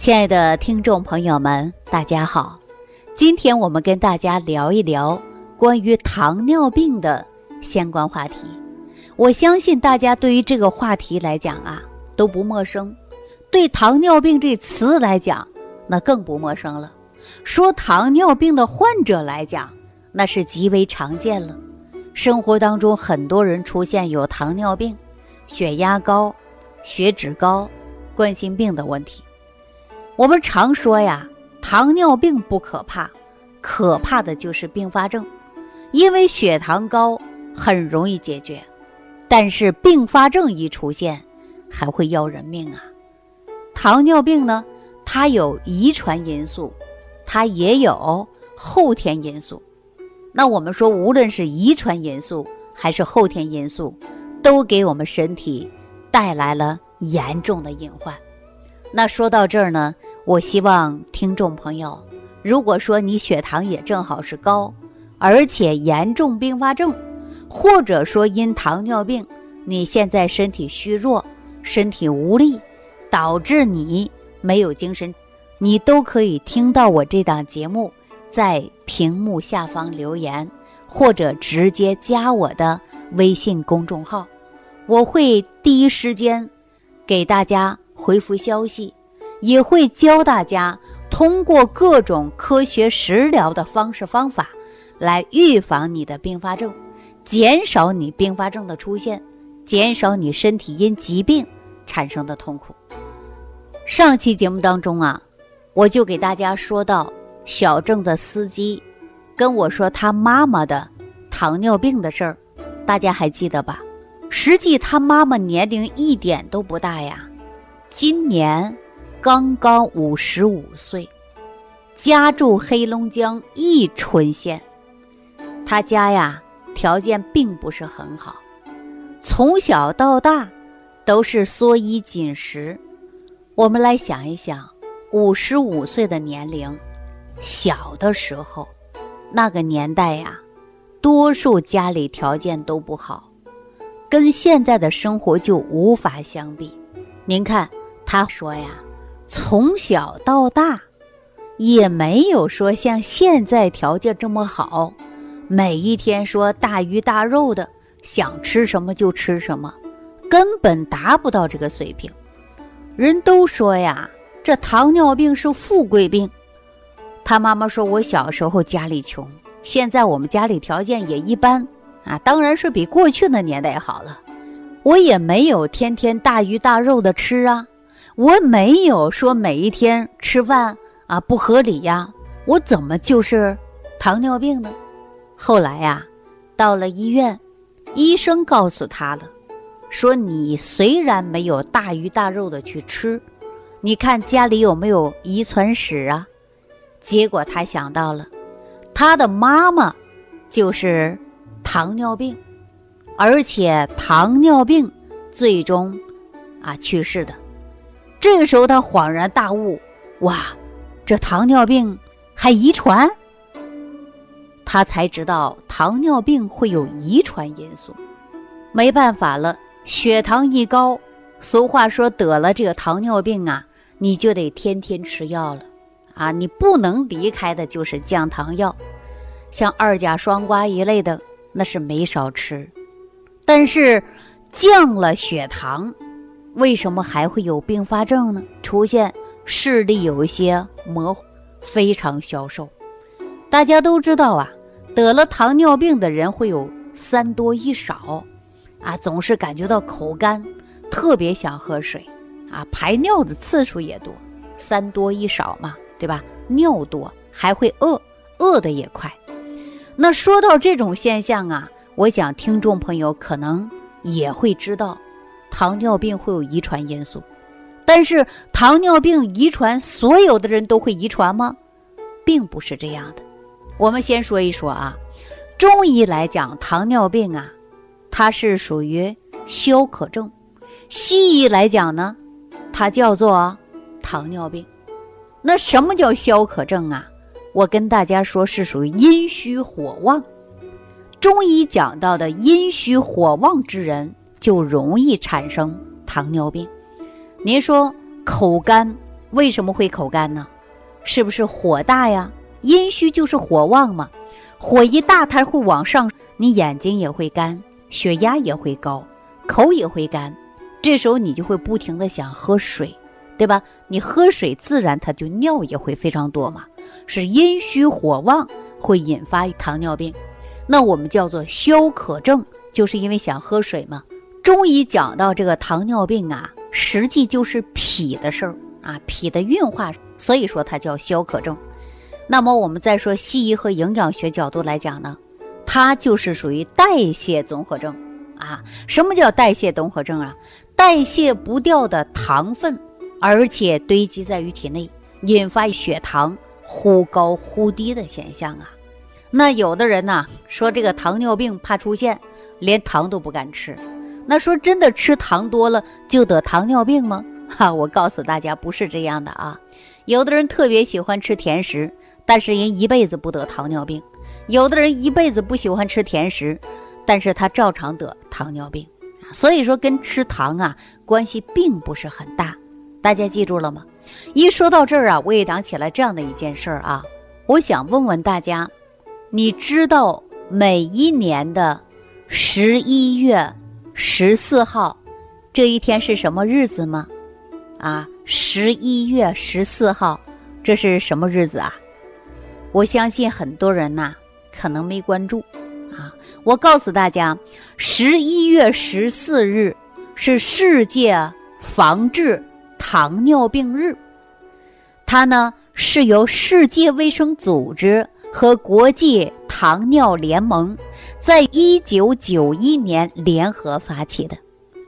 亲爱的听众朋友们，大家好！今天我们跟大家聊一聊关于糖尿病的相关话题。我相信大家对于这个话题来讲啊都不陌生，对糖尿病这词来讲那更不陌生了。说糖尿病的患者来讲，那是极为常见了。生活当中很多人出现有糖尿病、血压高、血脂高、冠心病的问题。我们常说呀，糖尿病不可怕，可怕的就是并发症，因为血糖高很容易解决，但是并发症一出现，还会要人命啊。糖尿病呢，它有遗传因素，它也有后天因素。那我们说，无论是遗传因素还是后天因素，都给我们身体带来了严重的隐患。那说到这儿呢？我希望听众朋友，如果说你血糖也正好是高，而且严重并发症，或者说因糖尿病，你现在身体虚弱、身体无力，导致你没有精神，你都可以听到我这档节目，在屏幕下方留言，或者直接加我的微信公众号，我会第一时间给大家回复消息。也会教大家通过各种科学食疗的方式方法，来预防你的并发症，减少你并发症的出现，减少你身体因疾病产生的痛苦。上期节目当中啊，我就给大家说到小郑的司机跟我说他妈妈的糖尿病的事儿，大家还记得吧？实际他妈妈年龄一点都不大呀，今年。刚刚五十五岁，家住黑龙江伊春县。他家呀条件并不是很好，从小到大都是缩衣紧食。我们来想一想，五十五岁的年龄，小的时候，那个年代呀，多数家里条件都不好，跟现在的生活就无法相比。您看，他说呀。从小到大，也没有说像现在条件这么好，每一天说大鱼大肉的，想吃什么就吃什么，根本达不到这个水平。人都说呀，这糖尿病是富贵病。他妈妈说，我小时候家里穷，现在我们家里条件也一般啊，当然是比过去的年代好了。我也没有天天大鱼大肉的吃啊。我没有说每一天吃饭啊不合理呀，我怎么就是糖尿病呢？后来呀，到了医院，医生告诉他了，说你虽然没有大鱼大肉的去吃，你看家里有没有遗传史啊？结果他想到了，他的妈妈就是糖尿病，而且糖尿病最终啊去世的。这个时候，他恍然大悟：“哇，这糖尿病还遗传？”他才知道糖尿病会有遗传因素。没办法了，血糖一高，俗话说得了这个糖尿病啊，你就得天天吃药了啊！你不能离开的就是降糖药，像二甲双胍一类的，那是没少吃。但是降了血糖。为什么还会有并发症呢？出现视力有一些模糊，非常消瘦。大家都知道啊，得了糖尿病的人会有三多一少，啊，总是感觉到口干，特别想喝水，啊，排尿的次数也多，三多一少嘛，对吧？尿多还会饿，饿的也快。那说到这种现象啊，我想听众朋友可能也会知道。糖尿病会有遗传因素，但是糖尿病遗传所有的人都会遗传吗？并不是这样的。我们先说一说啊，中医来讲，糖尿病啊，它是属于消渴症；西医来讲呢，它叫做糖尿病。那什么叫消渴症啊？我跟大家说，是属于阴虚火旺。中医讲到的阴虚火旺之人。就容易产生糖尿病。您说口干为什么会口干呢？是不是火大呀？阴虚就是火旺嘛，火一大它会往上，你眼睛也会干，血压也会高，口也会干，这时候你就会不停的想喝水，对吧？你喝水自然它就尿也会非常多嘛，是阴虚火旺会引发糖尿病，那我们叫做消渴症，就是因为想喝水嘛。中医讲到这个糖尿病啊，实际就是脾的事儿啊，脾的运化，所以说它叫消渴症。那么我们再说西医和营养学角度来讲呢，它就是属于代谢综合症啊。什么叫代谢综合症啊？代谢不掉的糖分，而且堆积在于体内，引发血糖忽高忽低的现象啊。那有的人呢说这个糖尿病怕出现，连糖都不敢吃。那说真的吃糖多了就得糖尿病吗？哈，我告诉大家不是这样的啊。有的人特别喜欢吃甜食。但是人一辈子不得糖尿病，有的人一辈子不喜欢吃甜食，但是他照常得糖尿病。所以说跟吃糖啊关系并不是很大，大家记住了吗？一说到这儿啊，我也想起来这样的一件事儿啊，我想问问大家，你知道每一年的十一月十四号这一天是什么日子吗？啊，十一月十四号，这是什么日子啊？我相信很多人呐，可能没关注，啊，我告诉大家，十一月十四日是世界防治糖尿病日，它呢是由世界卫生组织和国际糖尿联盟在一九九一年联合发起的，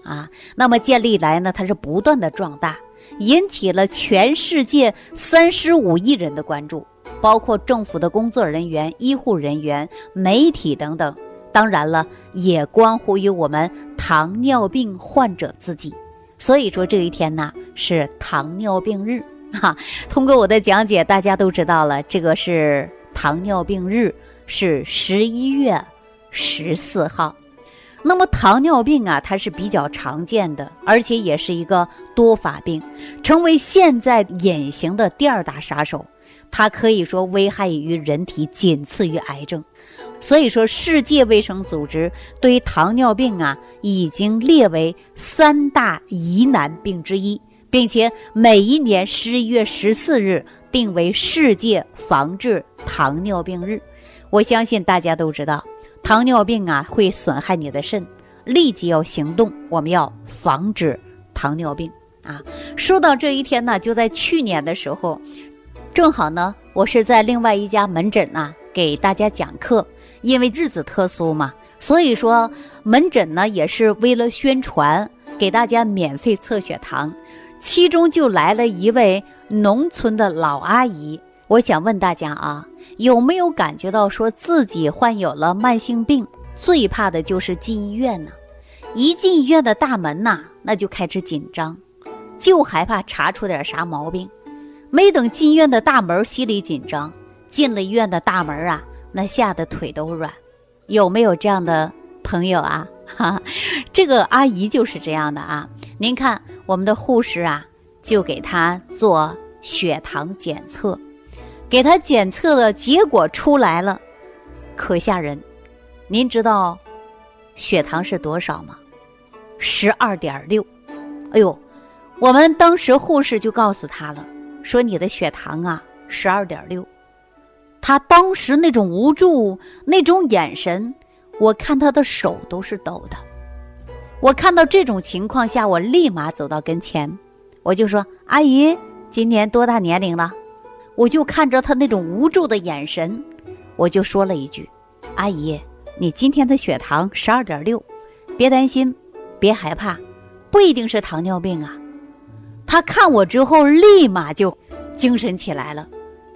啊，那么建立来呢，它是不断的壮大，引起了全世界三十五亿人的关注。包括政府的工作人员、医护人员、媒体等等，当然了，也关乎于我们糖尿病患者自己。所以说这一天呢是糖尿病日哈。通过我的讲解，大家都知道了，这个是糖尿病日，是十一月十四号。那么糖尿病啊，它是比较常见的，而且也是一个多发病，成为现在隐形的第二大杀手。它可以说危害于人体仅次于癌症，所以说世界卫生组织对糖尿病啊已经列为三大疑难病之一，并且每一年十一月十四日定为世界防治糖尿病日。我相信大家都知道，糖尿病啊会损害你的肾，立即要行动，我们要防止糖尿病啊。说到这一天呢，就在去年的时候。正好呢，我是在另外一家门诊啊给大家讲课，因为日子特殊嘛，所以说门诊呢也是为了宣传，给大家免费测血糖。其中就来了一位农村的老阿姨，我想问大家啊，有没有感觉到说自己患有了慢性病，最怕的就是进医院呢？一进医院的大门呐，那就开始紧张，就害怕查出点啥毛病。没等进医院的大门，心里紧张；进了医院的大门啊，那吓得腿都软。有没有这样的朋友啊？哈，这个阿姨就是这样的啊。您看，我们的护士啊，就给她做血糖检测，给她检测的结果出来了，可吓人。您知道血糖是多少吗？十二点六。哎呦，我们当时护士就告诉她了。说你的血糖啊，十二点六。他当时那种无助，那种眼神，我看他的手都是抖的。我看到这种情况下，我立马走到跟前，我就说：“阿姨，今年多大年龄了？”我就看着他那种无助的眼神，我就说了一句：“阿姨，你今天的血糖十二点六，别担心，别害怕，不一定是糖尿病啊。”他看我之后，立马就精神起来了，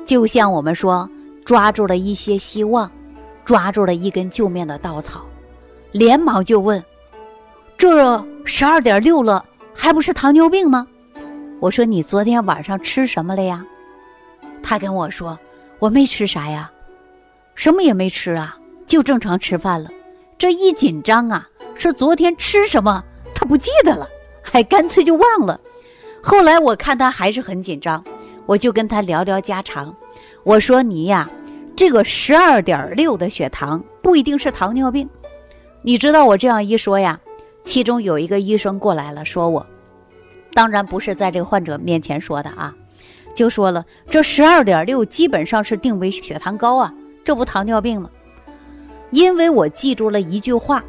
就像我们说抓住了一些希望，抓住了一根救命的稻草，连忙就问：“这十二点六了，还不是糖尿病吗？”我说：“你昨天晚上吃什么了呀？”他跟我说：“我没吃啥呀，什么也没吃啊，就正常吃饭了。”这一紧张啊，说昨天吃什么他不记得了，还干脆就忘了。后来我看他还是很紧张，我就跟他聊聊家常。我说你呀，这个十二点六的血糖不一定是糖尿病。你知道我这样一说呀，其中有一个医生过来了，说我，当然不是在这个患者面前说的啊，就说了这十二点六基本上是定为血糖高啊，这不糖尿病吗？因为我记住了一句话，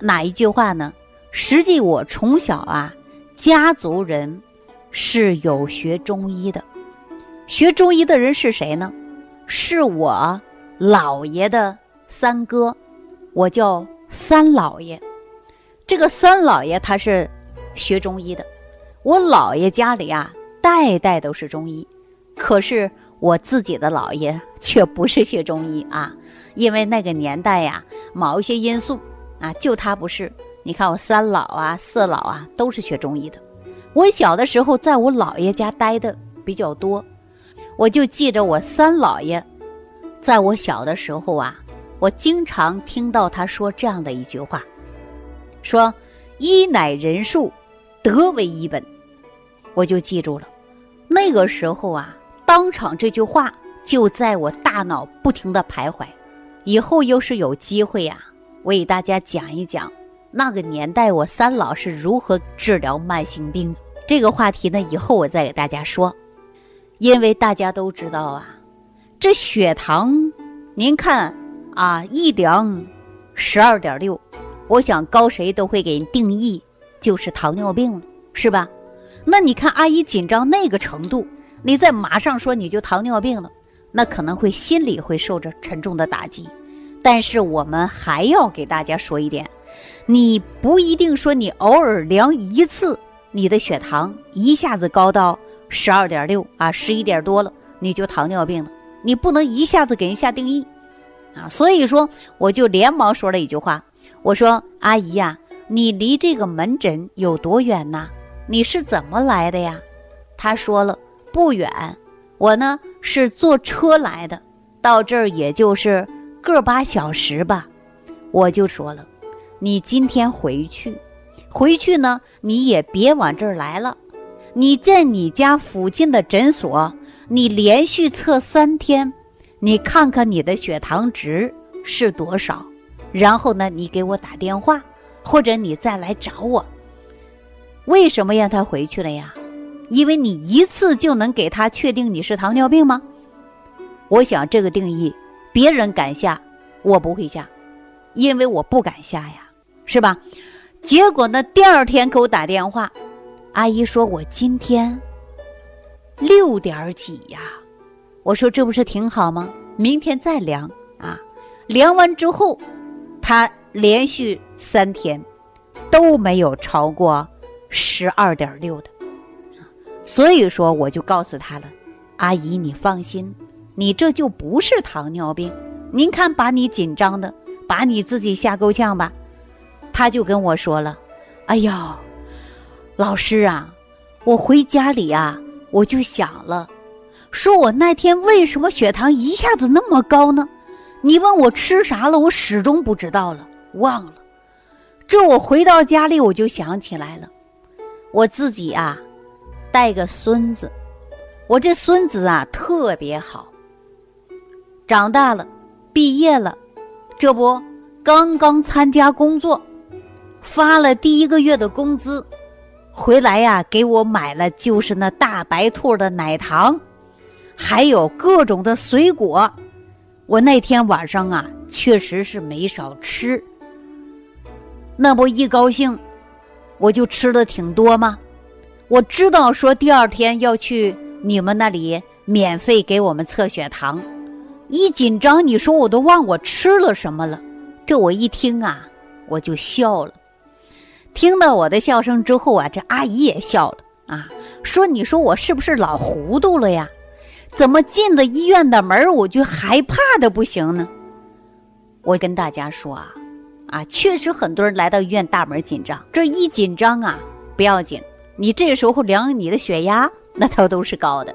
哪一句话呢？实际我从小啊，家族人。是有学中医的，学中医的人是谁呢？是我姥爷的三哥，我叫三姥爷。这个三姥爷他是学中医的，我姥爷家里啊代代都是中医，可是我自己的姥爷却不是学中医啊，因为那个年代呀，某一些因素啊，就他不是。你看我三姥啊、四姥啊都是学中医的。我小的时候在我姥爷家待的比较多，我就记着我三姥爷，在我小的时候啊，我经常听到他说这样的一句话，说“医乃人术，德为医本”，我就记住了。那个时候啊，当场这句话就在我大脑不停的徘徊。以后又是有机会呀，我给大家讲一讲那个年代我三老是如何治疗慢性病。这个话题呢，以后我再给大家说，因为大家都知道啊，这血糖，您看啊，一量十二点六，我想高谁都会给定义就是糖尿病了，是吧？那你看阿姨紧张那个程度，你再马上说你就糖尿病了，那可能会心里会受着沉重的打击。但是我们还要给大家说一点，你不一定说你偶尔量一次。你的血糖一下子高到十二点六啊，十一点多了，你就糖尿病了。你不能一下子给人下定义啊，所以说我就连忙说了一句话，我说：“阿姨呀，你离这个门诊有多远呢？你是怎么来的呀？”他说了：“不远，我呢是坐车来的，到这儿也就是个把小时吧。”我就说了：“你今天回去。”回去呢，你也别往这儿来了。你在你家附近的诊所，你连续测三天，你看看你的血糖值是多少。然后呢，你给我打电话，或者你再来找我。为什么让他回去了呀？因为你一次就能给他确定你是糖尿病吗？我想这个定义，别人敢下，我不会下，因为我不敢下呀，是吧？结果呢？第二天给我打电话，阿姨说我今天六点几呀。我说这不是挺好吗？明天再量啊。量完之后，他连续三天都没有超过十二点六的。所以说，我就告诉他了，阿姨你放心，你这就不是糖尿病。您看把你紧张的，把你自己吓够呛吧。他就跟我说了：“哎呀，老师啊，我回家里啊，我就想了，说我那天为什么血糖一下子那么高呢？你问我吃啥了，我始终不知道了，忘了。这我回到家里，我就想起来了，我自己啊，带个孙子，我这孙子啊特别好，长大了，毕业了，这不刚刚参加工作。”发了第一个月的工资，回来呀，给我买了就是那大白兔的奶糖，还有各种的水果。我那天晚上啊，确实是没少吃。那不一高兴，我就吃的挺多吗？我知道说第二天要去你们那里免费给我们测血糖，一紧张，你说我都忘我吃了什么了。这我一听啊，我就笑了。听到我的笑声之后啊，这阿姨也笑了啊，说：“你说我是不是老糊涂了呀？怎么进了医院的门我就害怕的不行呢？”我跟大家说啊，啊，确实很多人来到医院大门紧张，这一紧张啊不要紧，你这时候量你的血压，那它都是高的。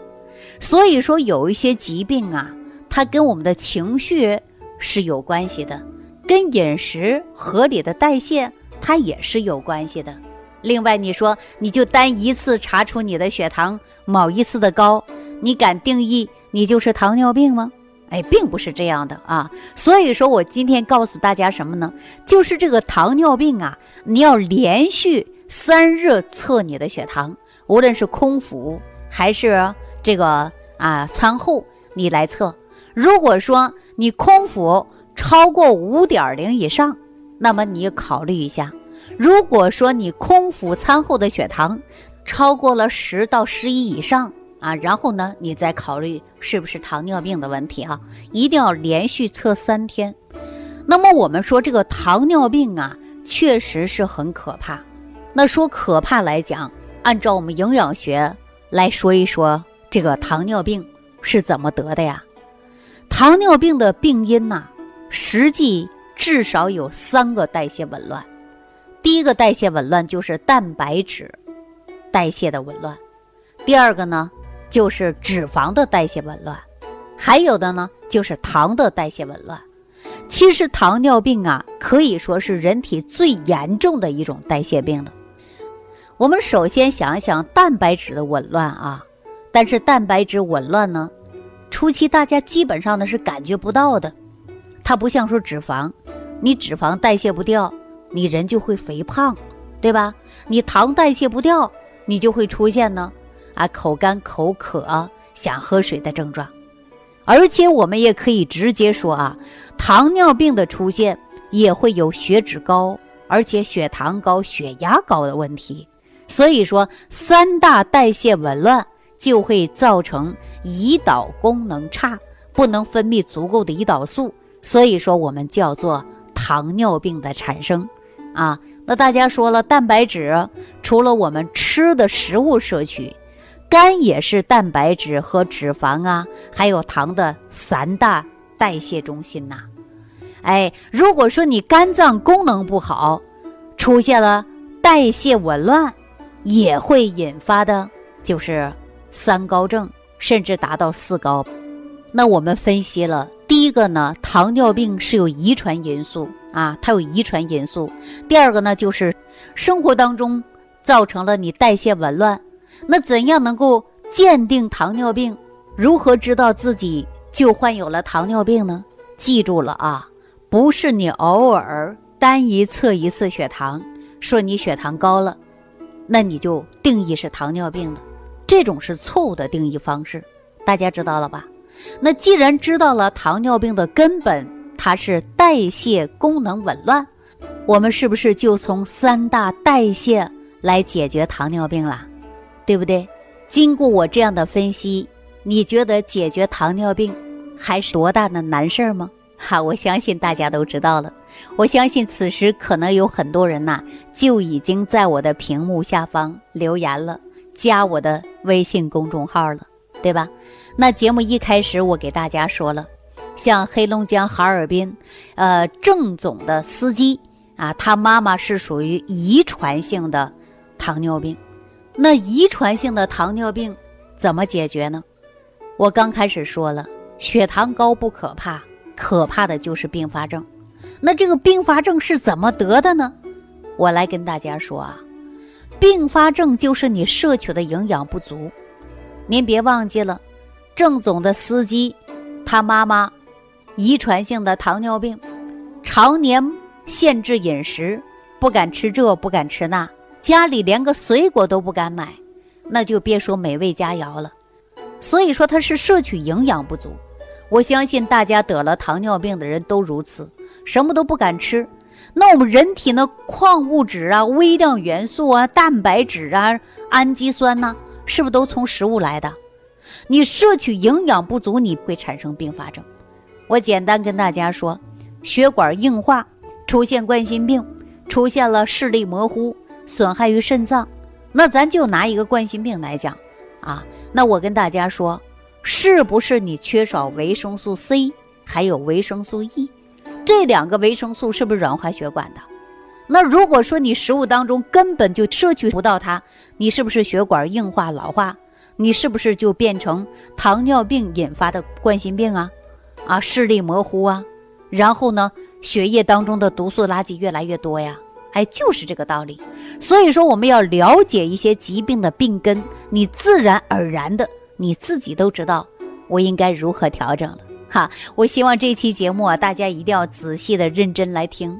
所以说有一些疾病啊，它跟我们的情绪是有关系的，跟饮食合理的代谢。它也是有关系的，另外，你说你就单一次查出你的血糖某一次的高，你敢定义你就是糖尿病吗？哎，并不是这样的啊。所以说我今天告诉大家什么呢？就是这个糖尿病啊，你要连续三日测你的血糖，无论是空腹还是这个啊餐后，你来测。如果说你空腹超过五点零以上，那么你考虑一下。如果说你空腹餐后的血糖超过了十到十一以上啊，然后呢，你再考虑是不是糖尿病的问题啊，一定要连续测三天。那么我们说这个糖尿病啊，确实是很可怕。那说可怕来讲，按照我们营养学来说一说，这个糖尿病是怎么得的呀？糖尿病的病因呐，实际至少有三个代谢紊乱。第一个代谢紊乱就是蛋白质代谢的紊乱，第二个呢就是脂肪的代谢紊乱，还有的呢就是糖的代谢紊乱。其实糖尿病啊可以说是人体最严重的一种代谢病了。我们首先想一想蛋白质的紊乱啊，但是蛋白质紊乱呢，初期大家基本上呢是感觉不到的，它不像说脂肪，你脂肪代谢不掉。你人就会肥胖，对吧？你糖代谢不掉，你就会出现呢，啊，口干口渴、想喝水的症状。而且我们也可以直接说啊，糖尿病的出现也会有血脂高，而且血糖高、血压高的问题。所以说，三大代谢紊乱就会造成胰岛功能差，不能分泌足够的胰岛素。所以说，我们叫做糖尿病的产生。啊，那大家说了，蛋白质除了我们吃的食物摄取，肝也是蛋白质和脂肪啊，还有糖的三大代谢中心呐。哎，如果说你肝脏功能不好，出现了代谢紊乱，也会引发的就是三高症，甚至达到四高。那我们分析了，第一个呢，糖尿病是有遗传因素。啊，它有遗传因素。第二个呢，就是生活当中造成了你代谢紊乱。那怎样能够鉴定糖尿病？如何知道自己就患有了糖尿病呢？记住了啊，不是你偶尔单一测一次血糖，说你血糖高了，那你就定义是糖尿病了。这种是错误的定义方式，大家知道了吧？那既然知道了糖尿病的根本。它是代谢功能紊乱，我们是不是就从三大代谢来解决糖尿病啦？对不对？经过我这样的分析，你觉得解决糖尿病还是多大的难事儿吗？哈，我相信大家都知道了。我相信此时可能有很多人呐，就已经在我的屏幕下方留言了，加我的微信公众号了，对吧？那节目一开始我给大家说了。像黑龙江哈尔滨，呃，郑总的司机啊，他妈妈是属于遗传性的糖尿病。那遗传性的糖尿病怎么解决呢？我刚开始说了，血糖高不可怕，可怕的就是并发症。那这个并发症是怎么得的呢？我来跟大家说啊，并发症就是你摄取的营养不足。您别忘记了，郑总的司机，他妈妈。遗传性的糖尿病，常年限制饮食，不敢吃这，不敢吃那，家里连个水果都不敢买，那就别说美味佳肴了。所以说他是摄取营养不足。我相信大家得了糖尿病的人都如此，什么都不敢吃。那我们人体呢，矿物质啊、微量元素啊、蛋白质啊、氨基酸呢，是不是都从食物来的？你摄取营养不足，你会产生并发症。我简单跟大家说，血管硬化，出现冠心病，出现了视力模糊，损害于肾脏。那咱就拿一个冠心病来讲，啊，那我跟大家说，是不是你缺少维生素 C，还有维生素 E，这两个维生素是不是软化血管的？那如果说你食物当中根本就摄取不到它，你是不是血管硬化老化？你是不是就变成糖尿病引发的冠心病啊？啊，视力模糊啊，然后呢，血液当中的毒素垃圾越来越多呀，哎，就是这个道理。所以说，我们要了解一些疾病的病根，你自然而然的你自己都知道我应该如何调整了。哈，我希望这期节目啊，大家一定要仔细的、认真来听，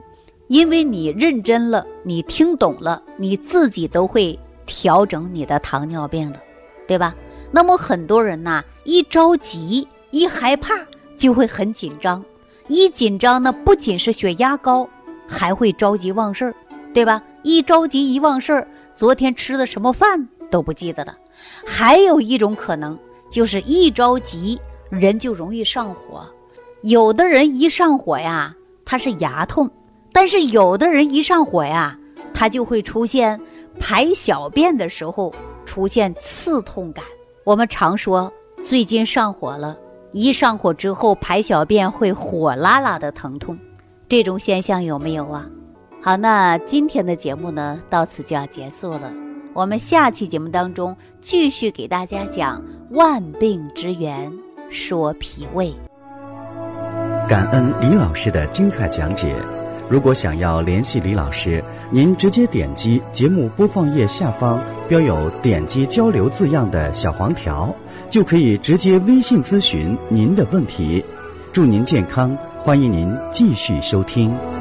因为你认真了，你听懂了，你自己都会调整你的糖尿病了，对吧？那么很多人呐，一着急、一害怕，就会很紧张，一紧张呢，不仅是血压高，还会着急忘事儿，对吧？一着急一忘事儿，昨天吃的什么饭都不记得了。还有一种可能，就是一着急。人就容易上火，有的人一上火呀，他是牙痛；但是有的人一上火呀，他就会出现排小便的时候出现刺痛感。我们常说最近上火了，一上火之后排小便会火辣辣的疼痛，这种现象有没有啊？好，那今天的节目呢，到此就要结束了。我们下期节目当中继续给大家讲万病之源。说脾胃，感恩李老师的精彩讲解。如果想要联系李老师，您直接点击节目播放页下方标有“点击交流”字样的小黄条，就可以直接微信咨询您的问题。祝您健康，欢迎您继续收听。